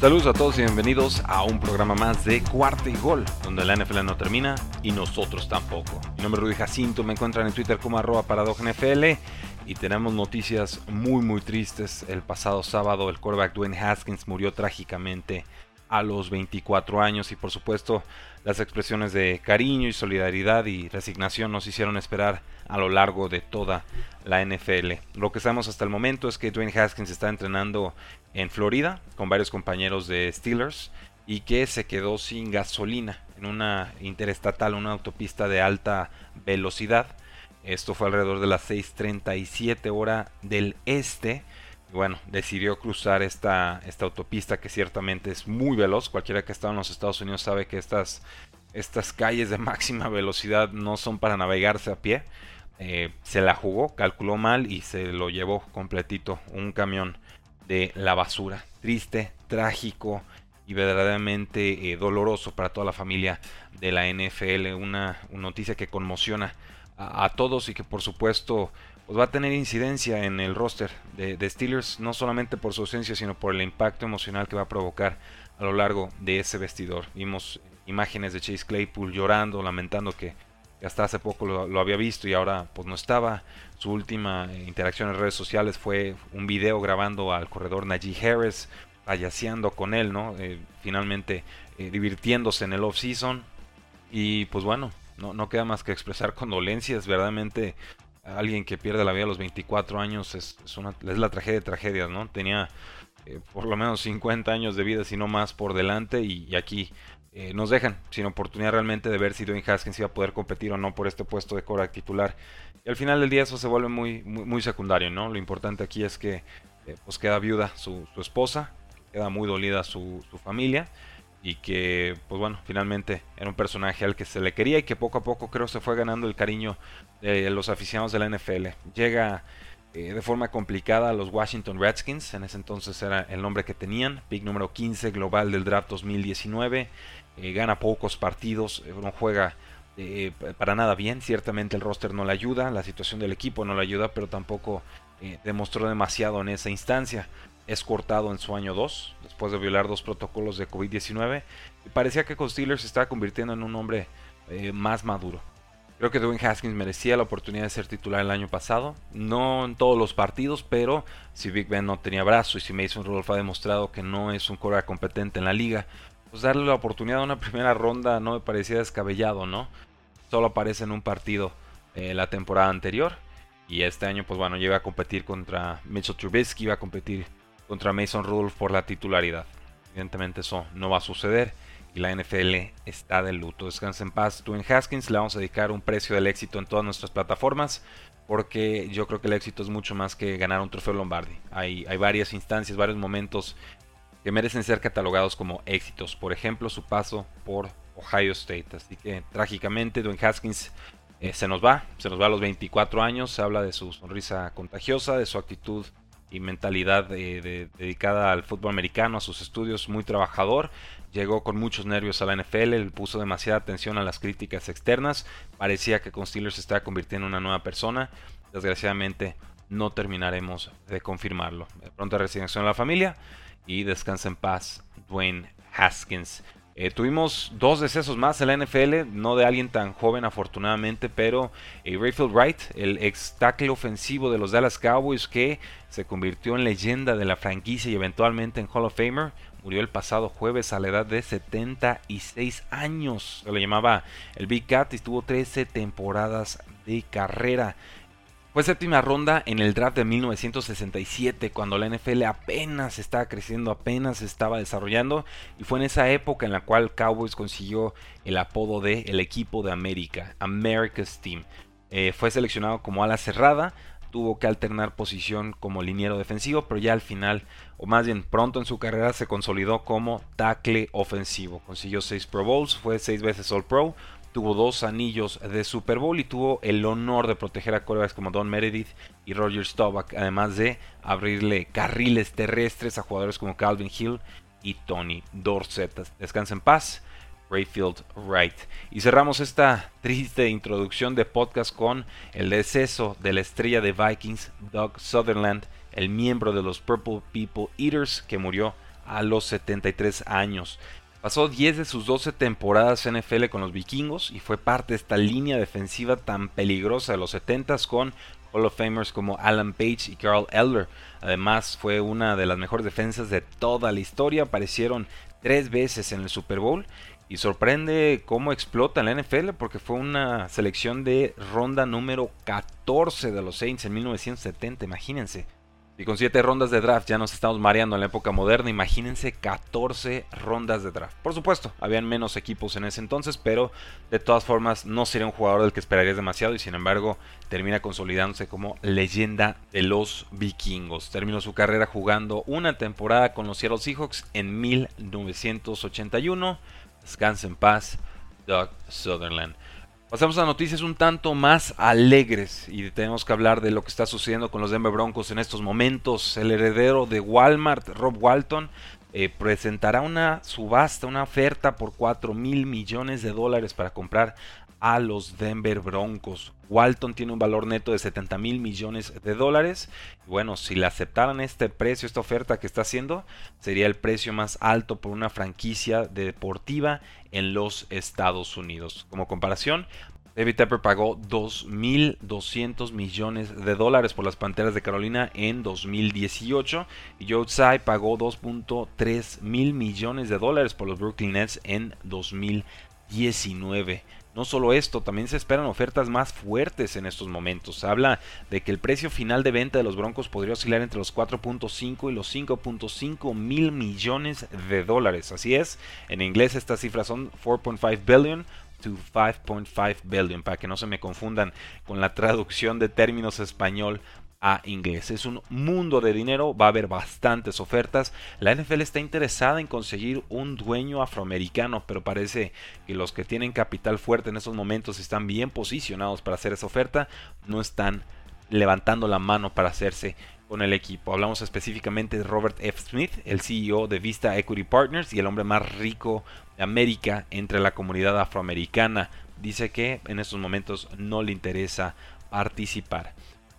Saludos a todos y bienvenidos a un programa más de Cuarta y Gol, donde la NFL no termina y nosotros tampoco. Mi nombre es Rudy Jacinto, me encuentran en Twitter como arroba NFL y tenemos noticias muy muy tristes. El pasado sábado el quarterback Dwayne Haskins murió trágicamente a los 24 años y por supuesto las expresiones de cariño y solidaridad y resignación nos hicieron esperar a lo largo de toda la NFL. Lo que sabemos hasta el momento es que Dwayne Haskins está entrenando en Florida con varios compañeros de Steelers y que se quedó sin gasolina en una interestatal, una autopista de alta velocidad. Esto fue alrededor de las 6:37 hora del este bueno, decidió cruzar esta, esta autopista que ciertamente es muy veloz. Cualquiera que ha estado en los Estados Unidos sabe que estas, estas calles de máxima velocidad no son para navegarse a pie. Eh, se la jugó, calculó mal y se lo llevó completito un camión de la basura. Triste, trágico y verdaderamente eh, doloroso para toda la familia de la NFL. Una, noticia que conmociona a, todos y que por supuesto pues va a tener incidencia en el roster de, Steelers, no solamente por su ausencia, sino por el impacto emocional que va a provocar a lo largo de ese vestidor. Vimos imágenes de Chase Claypool llorando, lamentando que hasta hace poco lo, había visto y ahora pues no estaba. Su última interacción en redes sociales fue un video grabando al corredor Najee Harris, payaseando con él, ¿no? Eh, finalmente eh, divirtiéndose en el off-season. Y pues bueno, no, no queda más que expresar condolencias, verdaderamente alguien que pierde la vida a los 24 años es, una, la tragedia de tragedias, ¿no? Tenía eh, por lo menos 50 años de vida, si no más, por delante y, aquí eh, nos dejan sin oportunidad realmente de ver si Dwayne Haskins iba a poder competir o no por este puesto de cora titular. Y al final del día eso se vuelve muy, secundario, ¿no? Lo importante aquí es que eh, pues queda viuda su, esposa, queda muy dolida su familia y que, pues bueno, finalmente era un personaje al que se le quería y que poco a poco creo se fue ganando el cariño de los aficionados de la NFL. Llega eh, de forma complicada a los Washington Redskins, en ese entonces era el nombre que tenían, pick número 15 global del draft 2019, eh, gana pocos partidos, eh, no juega para nada bien, ciertamente el roster no le ayuda, la situación del equipo no le ayuda, pero tampoco demostró demasiado en esa instancia es cortado en su año 2, después de violar dos protocolos de COVID-19, y parecía que Steelers se estaba convirtiendo en un hombre eh, más maduro. Creo que Dwayne Haskins merecía la oportunidad de ser titular el año pasado, no en todos los partidos, pero si Big Ben no tenía brazo y si Mason Rudolph ha demostrado que no es un core competente en la liga, pues darle la oportunidad a una primera ronda no me parecía descabellado, ¿no? Solo aparece en un partido eh, la temporada anterior y este año, pues bueno, llega a competir contra Mitchell Trubisky, va a competir contra Mason Rudolph por la titularidad. Evidentemente eso no va a suceder y la NFL está de luto. Descansa en paz. Dwayne Haskins le vamos a dedicar un precio del éxito en todas nuestras plataformas porque yo creo que el éxito es mucho más que ganar un trofeo Lombardi. Hay, varias instancias, varios momentos que merecen ser catalogados como éxitos. Por ejemplo, su paso por Ohio State. Así que trágicamente Dwayne Haskins eh, se nos va, se nos va a los 24 años. Se habla de su sonrisa contagiosa, de su actitud y mentalidad dedicada al fútbol americano, a sus estudios, muy trabajador. Llegó con muchos nervios a la NFL, le puso demasiada atención a las críticas externas. Parecía que con Steelers se estaba convirtiendo en una nueva persona. Desgraciadamente no terminaremos de confirmarlo. Pronta resignación a la familia y descansa en paz Dwayne Haskins. Eh, tuvimos dos decesos más en la NFL, no de alguien tan joven afortunadamente, pero eh, Rayfield Wright, el ex tackle ofensivo de los Dallas Cowboys que se convirtió en leyenda de la franquicia y eventualmente en Hall of Famer, murió el pasado jueves a la edad de 76 años. Se le llamaba el Big Cat y tuvo 13 temporadas de carrera Fue séptima ronda en el draft de 1967, cuando la NFL apenas estaba creciendo, apenas estaba desarrollando, y fue en esa época en la cual Cowboys consiguió el apodo de el equipo de América, America's Team. Eh, fue seleccionado como ala cerrada, tuvo que alternar posición como liniero defensivo, pero ya al final, o más bien pronto en su carrera, se consolidó como tackle ofensivo. Consiguió seis Pro Bowls, fue seis veces All Pro, tuvo dos anillos de Super Bowl y tuvo el honor de proteger a quarterbacks como Don Meredith y Roger Staubach, además de abrirle carriles terrestres a jugadores como Calvin Hill y Tony Dorsett. Descansa en paz. Rayfield Wright. Y cerramos esta triste introducción de podcast con el deceso de la estrella de Vikings, Doug Sutherland, el miembro de los Purple People Eaters, que murió a los 73 años. Pasó 10 de sus 12 temporadas en NFL con los vikingos y fue parte de esta línea defensiva tan peligrosa de los 70s con Hall of Famers como Alan Page y Carl Elder. Además fue una de las mejores defensas de toda la historia, aparecieron tres veces en el Super Bowl y sorprende cómo explota en la NFL porque fue una selección de ronda número 14 de los Saints en 1970, imagínense. Y con 7 rondas de draft ya nos estamos mareando en la época moderna. Imagínense 14 rondas de draft. Por supuesto, habían menos equipos en ese entonces, pero de todas formas no sería un jugador del que esperarías demasiado y sin embargo termina consolidándose como leyenda de los vikingos. Terminó su carrera jugando una temporada con los Seattle Seahawks en 1981. Descansa en paz, Doug Sutherland. Pasamos a noticias un tanto más alegres y tenemos que hablar de lo que está sucediendo con los Denver Broncos en estos momentos. El heredero de Walmart, Rob Walton, eh, presentará una subasta, una oferta por 4 mil millones de dólares para comprar a los Denver Broncos. Walton tiene un valor neto de 70 mil millones de dólares. bueno, si le aceptaran este precio, esta oferta que está haciendo, sería el precio más alto por una franquicia deportiva en los Estados Unidos. Como comparación, David Tepper pagó 2.200 millones de dólares por las Panteras de Carolina en 2018 y Joe Tsai pagó 2.3 mil millones de dólares por los Brooklyn Nets en 2019. No solo esto, también se esperan ofertas más fuertes en estos momentos. Se habla de que el precio final de venta de los Broncos podría oscilar entre los 4.5 y los 5.5 mil millones de dólares. Así es, en inglés estas cifras son 4.5 billion to 5.5 billion, para que no se me confundan con la traducción de términos español a inglés. Es un mundo de dinero, va a haber bastantes ofertas. La NFL está interesada en conseguir un dueño afroamericano, pero parece que los que tienen capital fuerte en estos momentos están bien posicionados para hacer esa oferta, no están levantando la mano para hacerse con el equipo. Hablamos específicamente de Robert F. Smith, el CEO de Vista Equity Partners y el hombre más rico de América entre la comunidad afroamericana. Dice que en estos momentos no le interesa participar.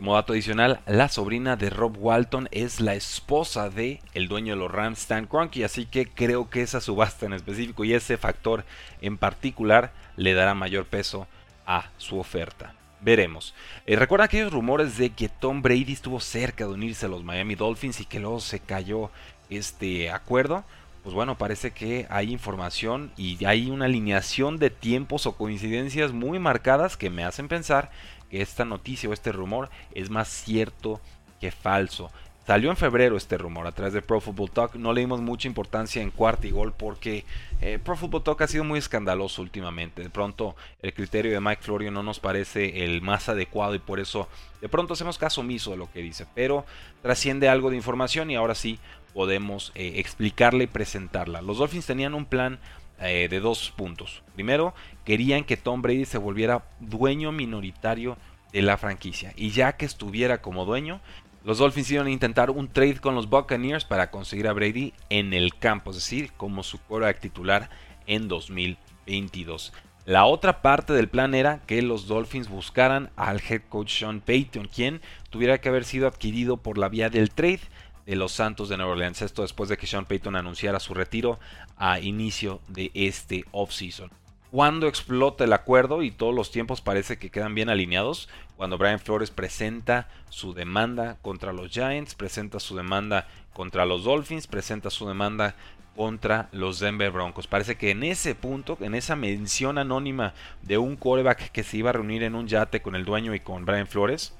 Como dato adicional, la sobrina de Rob Walton es la esposa de el dueño de los Rams, Stan Kroenke, así que creo que esa subasta en específico y ese factor en particular le dará mayor peso a su oferta. Veremos. Eh, ¿Recuerda aquellos rumores de que Tom Brady estuvo cerca de unirse a los Miami Dolphins y que luego se cayó este acuerdo? Pues bueno, parece que hay información y hay una alineación de tiempos o coincidencias muy marcadas que me hacen pensar que esta noticia o este rumor es más cierto que falso. Salió en febrero este rumor a través de Pro Football Talk. No le dimos mucha importancia en cuarto y gol porque eh, Pro Football Talk ha sido muy escandaloso últimamente. De pronto el criterio de Mike Florio no nos parece el más adecuado y por eso de pronto hacemos caso omiso de lo que dice. Pero trasciende algo de información y ahora sí podemos eh, explicarla y presentarla. Los Dolphins tenían un plan eh, de dos puntos. Primero, querían que Tom Brady se volviera dueño minoritario de la franquicia. Y ya que estuviera como dueño, los Dolphins iban a intentar un trade con los Buccaneers para conseguir a Brady en el campo, es decir, como su quarterback titular en 2022. La otra parte del plan era que los Dolphins buscaran al head coach Sean Payton, quien tuviera que haber sido adquirido por la vía del trade de los Santos de Nueva Orleans. Esto después de que Sean Payton anunciara su retiro a inicio de este offseason. Cuando explota el acuerdo y todos los tiempos parece que quedan bien alineados, cuando Brian Flores presenta su demanda contra los Giants, presenta su demanda contra los Dolphins, presenta su demanda contra los Denver Broncos. Parece que en ese punto, en esa mención anónima de un quarterback que se iba a reunir en un yate con el dueño y con Brian Flores,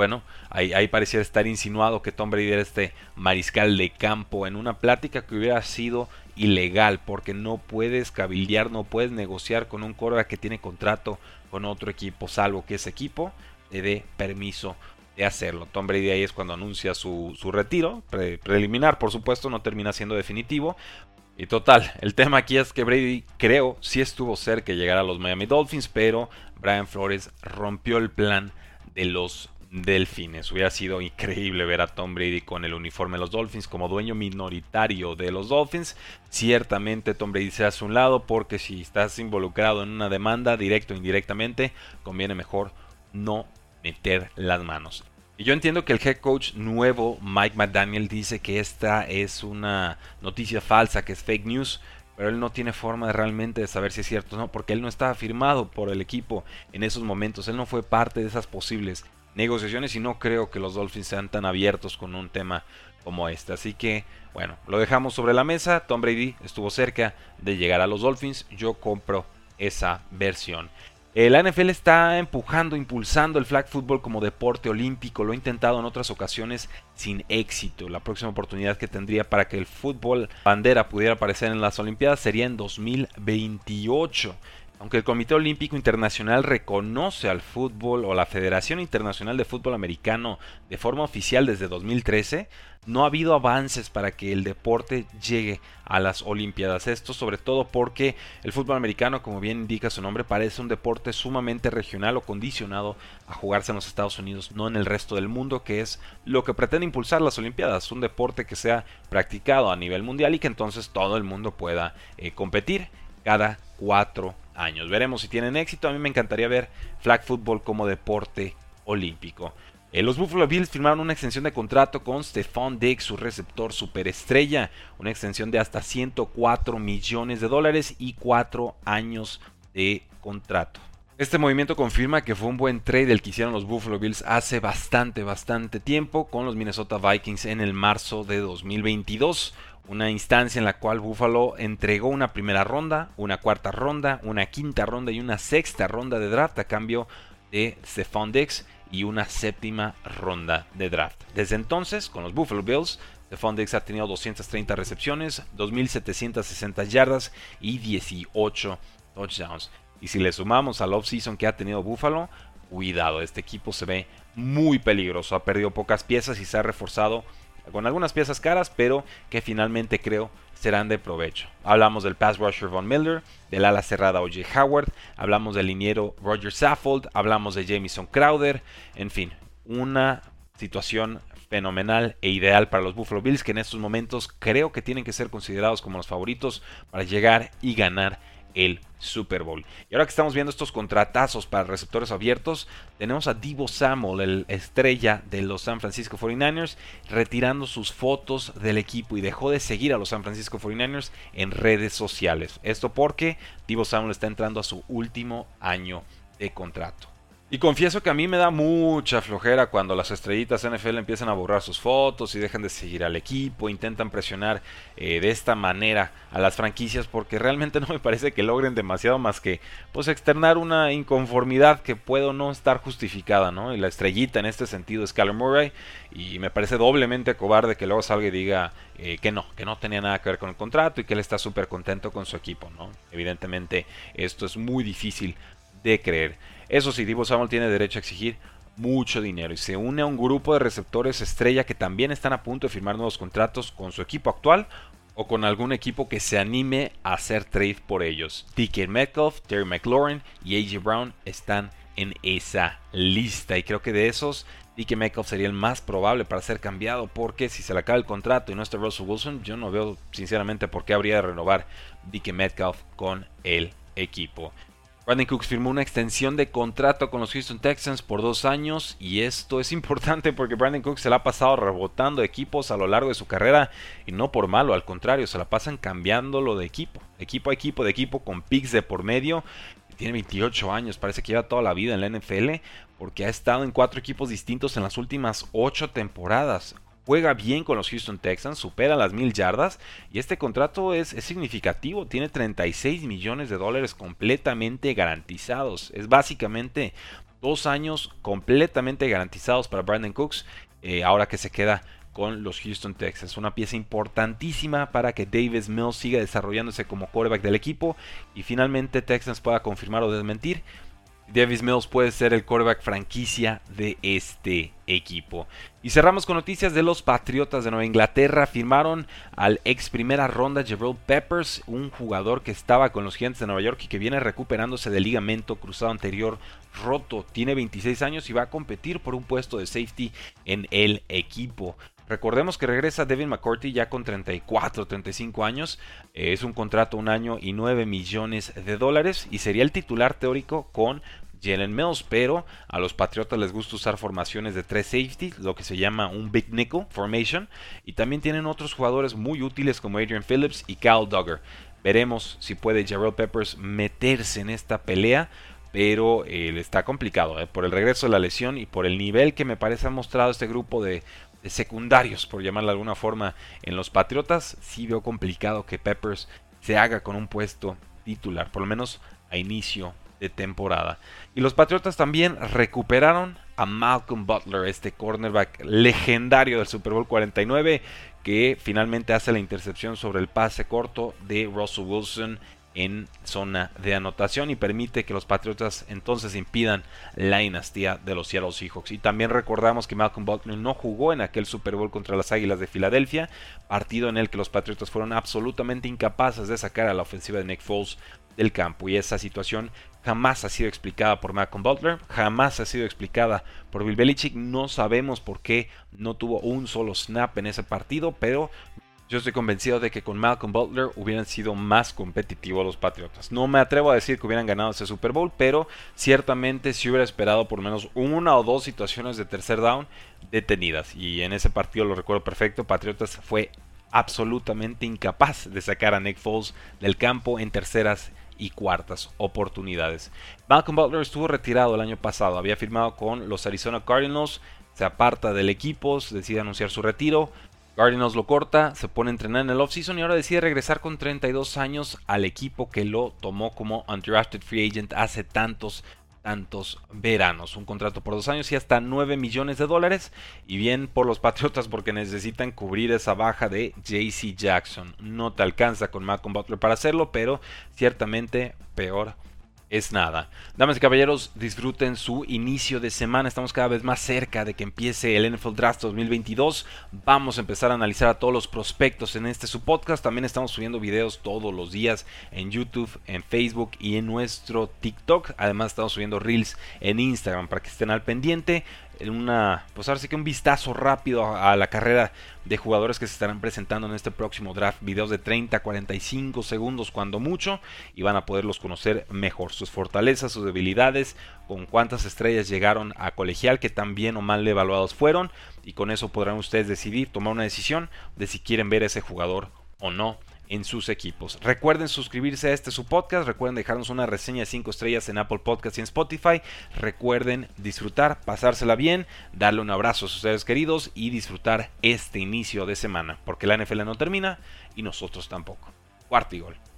bueno, ahí, parecía estar insinuado que Tom Brady era este mariscal de campo en una plática que hubiera sido ilegal porque no puedes cabildear, no puedes negociar con un quarterback que tiene contrato con otro equipo, salvo que ese equipo te dé permiso de hacerlo. Tom Brady ahí es cuando anuncia su, retiro, preliminar por supuesto, no termina siendo definitivo. Y total, el tema aquí es que Brady creo sí estuvo cerca de llegar a los Miami Dolphins, pero Brian Flores rompió el plan de los Delfines. Hubiera sido increíble ver a Tom Brady con el uniforme de los Dolphins como dueño minoritario de los Dolphins. Ciertamente Tom Brady se hace un lado porque si estás involucrado en una demanda, directo o indirectamente, conviene mejor no meter las manos. Y yo entiendo que el head coach nuevo, Mike McDaniel, dice que esta es una noticia falsa, que es fake news, pero él no tiene forma de realmente de saber si es cierto o no, porque él no estaba firmado por el equipo en esos momentos, él no fue parte de esas posibles negociaciones y no creo que los Dolphins sean tan abiertos con un tema como este. Así que, bueno, lo dejamos sobre la mesa. Tom Brady estuvo cerca de llegar a los Dolphins. Yo compro esa versión. La NFL está empujando, impulsando el flag football como deporte olímpico. Lo ha intentado en otras ocasiones sin éxito. La próxima oportunidad que tendría para que el fútbol bandera pudiera aparecer en las Olimpiadas sería en 2028. Aunque el Comité Olímpico Internacional reconoce al fútbol o la Federación Internacional de Fútbol Americano de forma oficial desde 2013, no ha habido avances para que el deporte llegue a las Olimpiadas. Esto sobre todo porque el fútbol americano, como bien indica su nombre, parece un deporte sumamente regional o condicionado a jugarse en los Estados Unidos, no en el resto del mundo, que es lo que pretende impulsar las Olimpiadas. Un deporte que sea practicado a nivel mundial y que entonces todo el mundo pueda eh, competir cada cuatro años. Veremos si tienen éxito. A mí me encantaría ver flag football como deporte olímpico. Eh, los Buffalo Bills firmaron una extensión de contrato con Stephon Diggs, su receptor superestrella, una extensión de hasta 104 millones de dólares y 4 años de contrato. Este movimiento confirma que fue un buen trade el que hicieron los Buffalo Bills hace bastante, bastante tiempo con los Minnesota Vikings en el marzo de 2022 una instancia en la cual Buffalo entregó una primera ronda, una cuarta ronda, una quinta ronda y una sexta ronda de draft a cambio de Stephon Diggs y una séptima ronda de draft. Desde entonces, con los Buffalo Bills, Stephon Diggs ha tenido 230 recepciones, 2.760 yardas y 18 touchdowns. Y si le sumamos al off-season que ha tenido Buffalo, cuidado, este equipo se ve muy peligroso. Ha perdido pocas piezas y se ha reforzado con algunas piezas caras, pero que finalmente creo serán de provecho. Hablamos del pass rusher Von Miller, del ala cerrada O.J. Howard, hablamos del liniero Roger Saffold, hablamos de Jamison Crowder, en fin, una situación fenomenal e ideal para los Buffalo Bills que en estos momentos creo que tienen que ser considerados como los favoritos para llegar y ganar el Super Bowl. Y ahora que estamos viendo estos contratazos para receptores abiertos, tenemos a Divo Samuel, el estrella de los San Francisco 49ers, retirando sus fotos del equipo y dejó de seguir a los San Francisco 49ers en redes sociales. Esto porque Divo Samuel está entrando a su último año de contrato. Y confieso que a mí me da mucha flojera cuando las estrellitas NFL empiezan a borrar sus fotos y dejan de seguir al equipo, intentan presionar eh, de esta manera a las franquicias porque realmente no me parece que logren demasiado más que pues externar una inconformidad que puedo no estar justificada, ¿no? Y la estrellita en este sentido es Kyler Murray y me parece doblemente cobarde que luego salga y diga eh, que no, que no tenía nada que ver con el contrato y que él está súper contento con su equipo, ¿no? Evidentemente esto es muy difícil de creer. Eso sí, Divo Samuel tiene derecho a exigir mucho dinero y se une a un grupo de receptores estrella que también están a punto de firmar nuevos contratos con su equipo actual o con algún equipo que se anime a hacer trade por ellos. DK Metcalf, Terry McLaurin y AJ Brown están en esa lista y creo que de esos DK Metcalf sería el más probable para ser cambiado porque si se le acaba el contrato y no está Russell Wilson, yo no veo sinceramente por qué habría de renovar DK Metcalf con el equipo. Brandon Cooks firmó una extensión de contrato con los Houston Texans por dos años y esto es importante porque Brandon Cooks se la ha pasado rebotando equipos a lo largo de su carrera y no por malo, al contrario, se la pasan cambiándolo de equipo, equipo a equipo, de equipo con picks de por medio. Tiene 28 años, parece que lleva toda la vida en la NFL porque ha estado en cuatro equipos distintos en las últimas ocho temporadas juega bien con los Houston Texans, supera las mil yardas y este contrato es, significativo, tiene 36 millones de dólares completamente garantizados. Es básicamente Dos años completamente garantizados para Brandon Cooks, eh, ahora que se queda con los Houston Texans. Una pieza importantísima para que Davis Mills siga desarrollándose como quarterback del equipo y finalmente Texans pueda confirmar o desmentir Davis Mills puede ser el quarterback franquicia de este equipo. Y cerramos con noticias de los Patriotas de Nueva Inglaterra. Firmaron al ex primera ronda Jabril Peppers, un jugador que estaba con los Giants de Nueva York y que viene recuperándose del ligamento cruzado anterior roto. Tiene 26 años y va a competir por un puesto de safety en el equipo. Recordemos que regresa Devin McCourty ya con 34, 35 años. es un contrato un año y 9 millones de dólares y sería el titular teórico con Jalen Mills, pero a los Patriotas les gusta usar formaciones de tres safety, lo que se llama un Big Nickel Formation, y también tienen otros jugadores muy útiles como Adrian Phillips y Cal Duggar. Veremos si puede Jarrell Peppers meterse en esta pelea, pero eh, está complicado eh, por el regreso de la lesión y por el nivel que me parece ha mostrado este grupo de secundarios, por llamarlo de alguna forma, en los Patriotas, sí veo complicado que Peppers se haga con un puesto titular, por lo menos a inicio de temporada. Y los Patriotas también recuperaron a Malcolm Butler, este cornerback legendario del Super Bowl 49, que finalmente hace la intercepción sobre el pase corto de Russell Wilson en zona de anotación y permite que los Patriotas entonces impidan la dinastía de los Seattle Seahawks. Y también recordamos que Malcolm Butler no jugó en aquel Super Bowl contra las Águilas de Filadelfia, partido en el que los Patriotas fueron absolutamente incapaces de sacar a la ofensiva de Nick Foles del campo. Y esa situación jamás ha sido explicada por Malcolm Butler, jamás ha sido explicada por Bill Belichick. No sabemos por qué no tuvo un solo snap en ese partido, pero yo estoy convencido de que con Malcolm Butler hubieran sido más competitivos los Patriotas. No me atrevo a decir que hubieran ganado ese Super Bowl, pero ciertamente si hubiera esperado por menos una o dos situaciones de tercer down detenidas. Y en ese partido lo recuerdo perfecto, Patriotas fue absolutamente incapaz de sacar a Nick Foles del campo en terceras y cuartas oportunidades. Malcolm Butler estuvo retirado el año pasado, había firmado con los Arizona Cardinals, se aparta del equipo, decide anunciar su retiro, Cardinals lo corta, se pone a entrenar en el offseason y ahora decide regresar con 32 años al equipo que lo tomó como undrafted free agent hace tantos, tantos veranos. Un contrato por dos años y hasta 9 millones de dólares. Y bien por los Patriotas porque necesitan cubrir esa baja de JC Jackson. No te alcanza con Malcolm Butler para hacerlo, pero ciertamente peor es nada. Damas y caballeros, disfruten su inicio de semana. Estamos cada vez más cerca de que empiece el NFL Draft 2022. Vamos a empezar a analizar a todos los prospectos en este su podcast. También estamos subiendo videos todos los días en YouTube, en Facebook y en nuestro TikTok. Además estamos subiendo reels en Instagram para que estén al pendiente una, pues ahora sí que un vistazo rápido a, la carrera de jugadores que se estarán presentando en este próximo draft. Videos de 30, 45 segundos cuando mucho y van a poderlos conocer mejor. Sus fortalezas, sus debilidades, con cuántas estrellas llegaron a colegial, que tan bien o mal evaluados fueron y con eso podrán ustedes decidir, tomar una decisión de si quieren ver a ese jugador o no en sus equipos. Recuerden suscribirse a este su podcast, recuerden dejarnos una reseña de 5 estrellas en Apple Podcast y en Spotify. Recuerden disfrutar, pasársela bien, darle un abrazo a sus seres queridos y disfrutar este inicio de semana, porque la NFL no termina y nosotros tampoco. Cuarto y gol.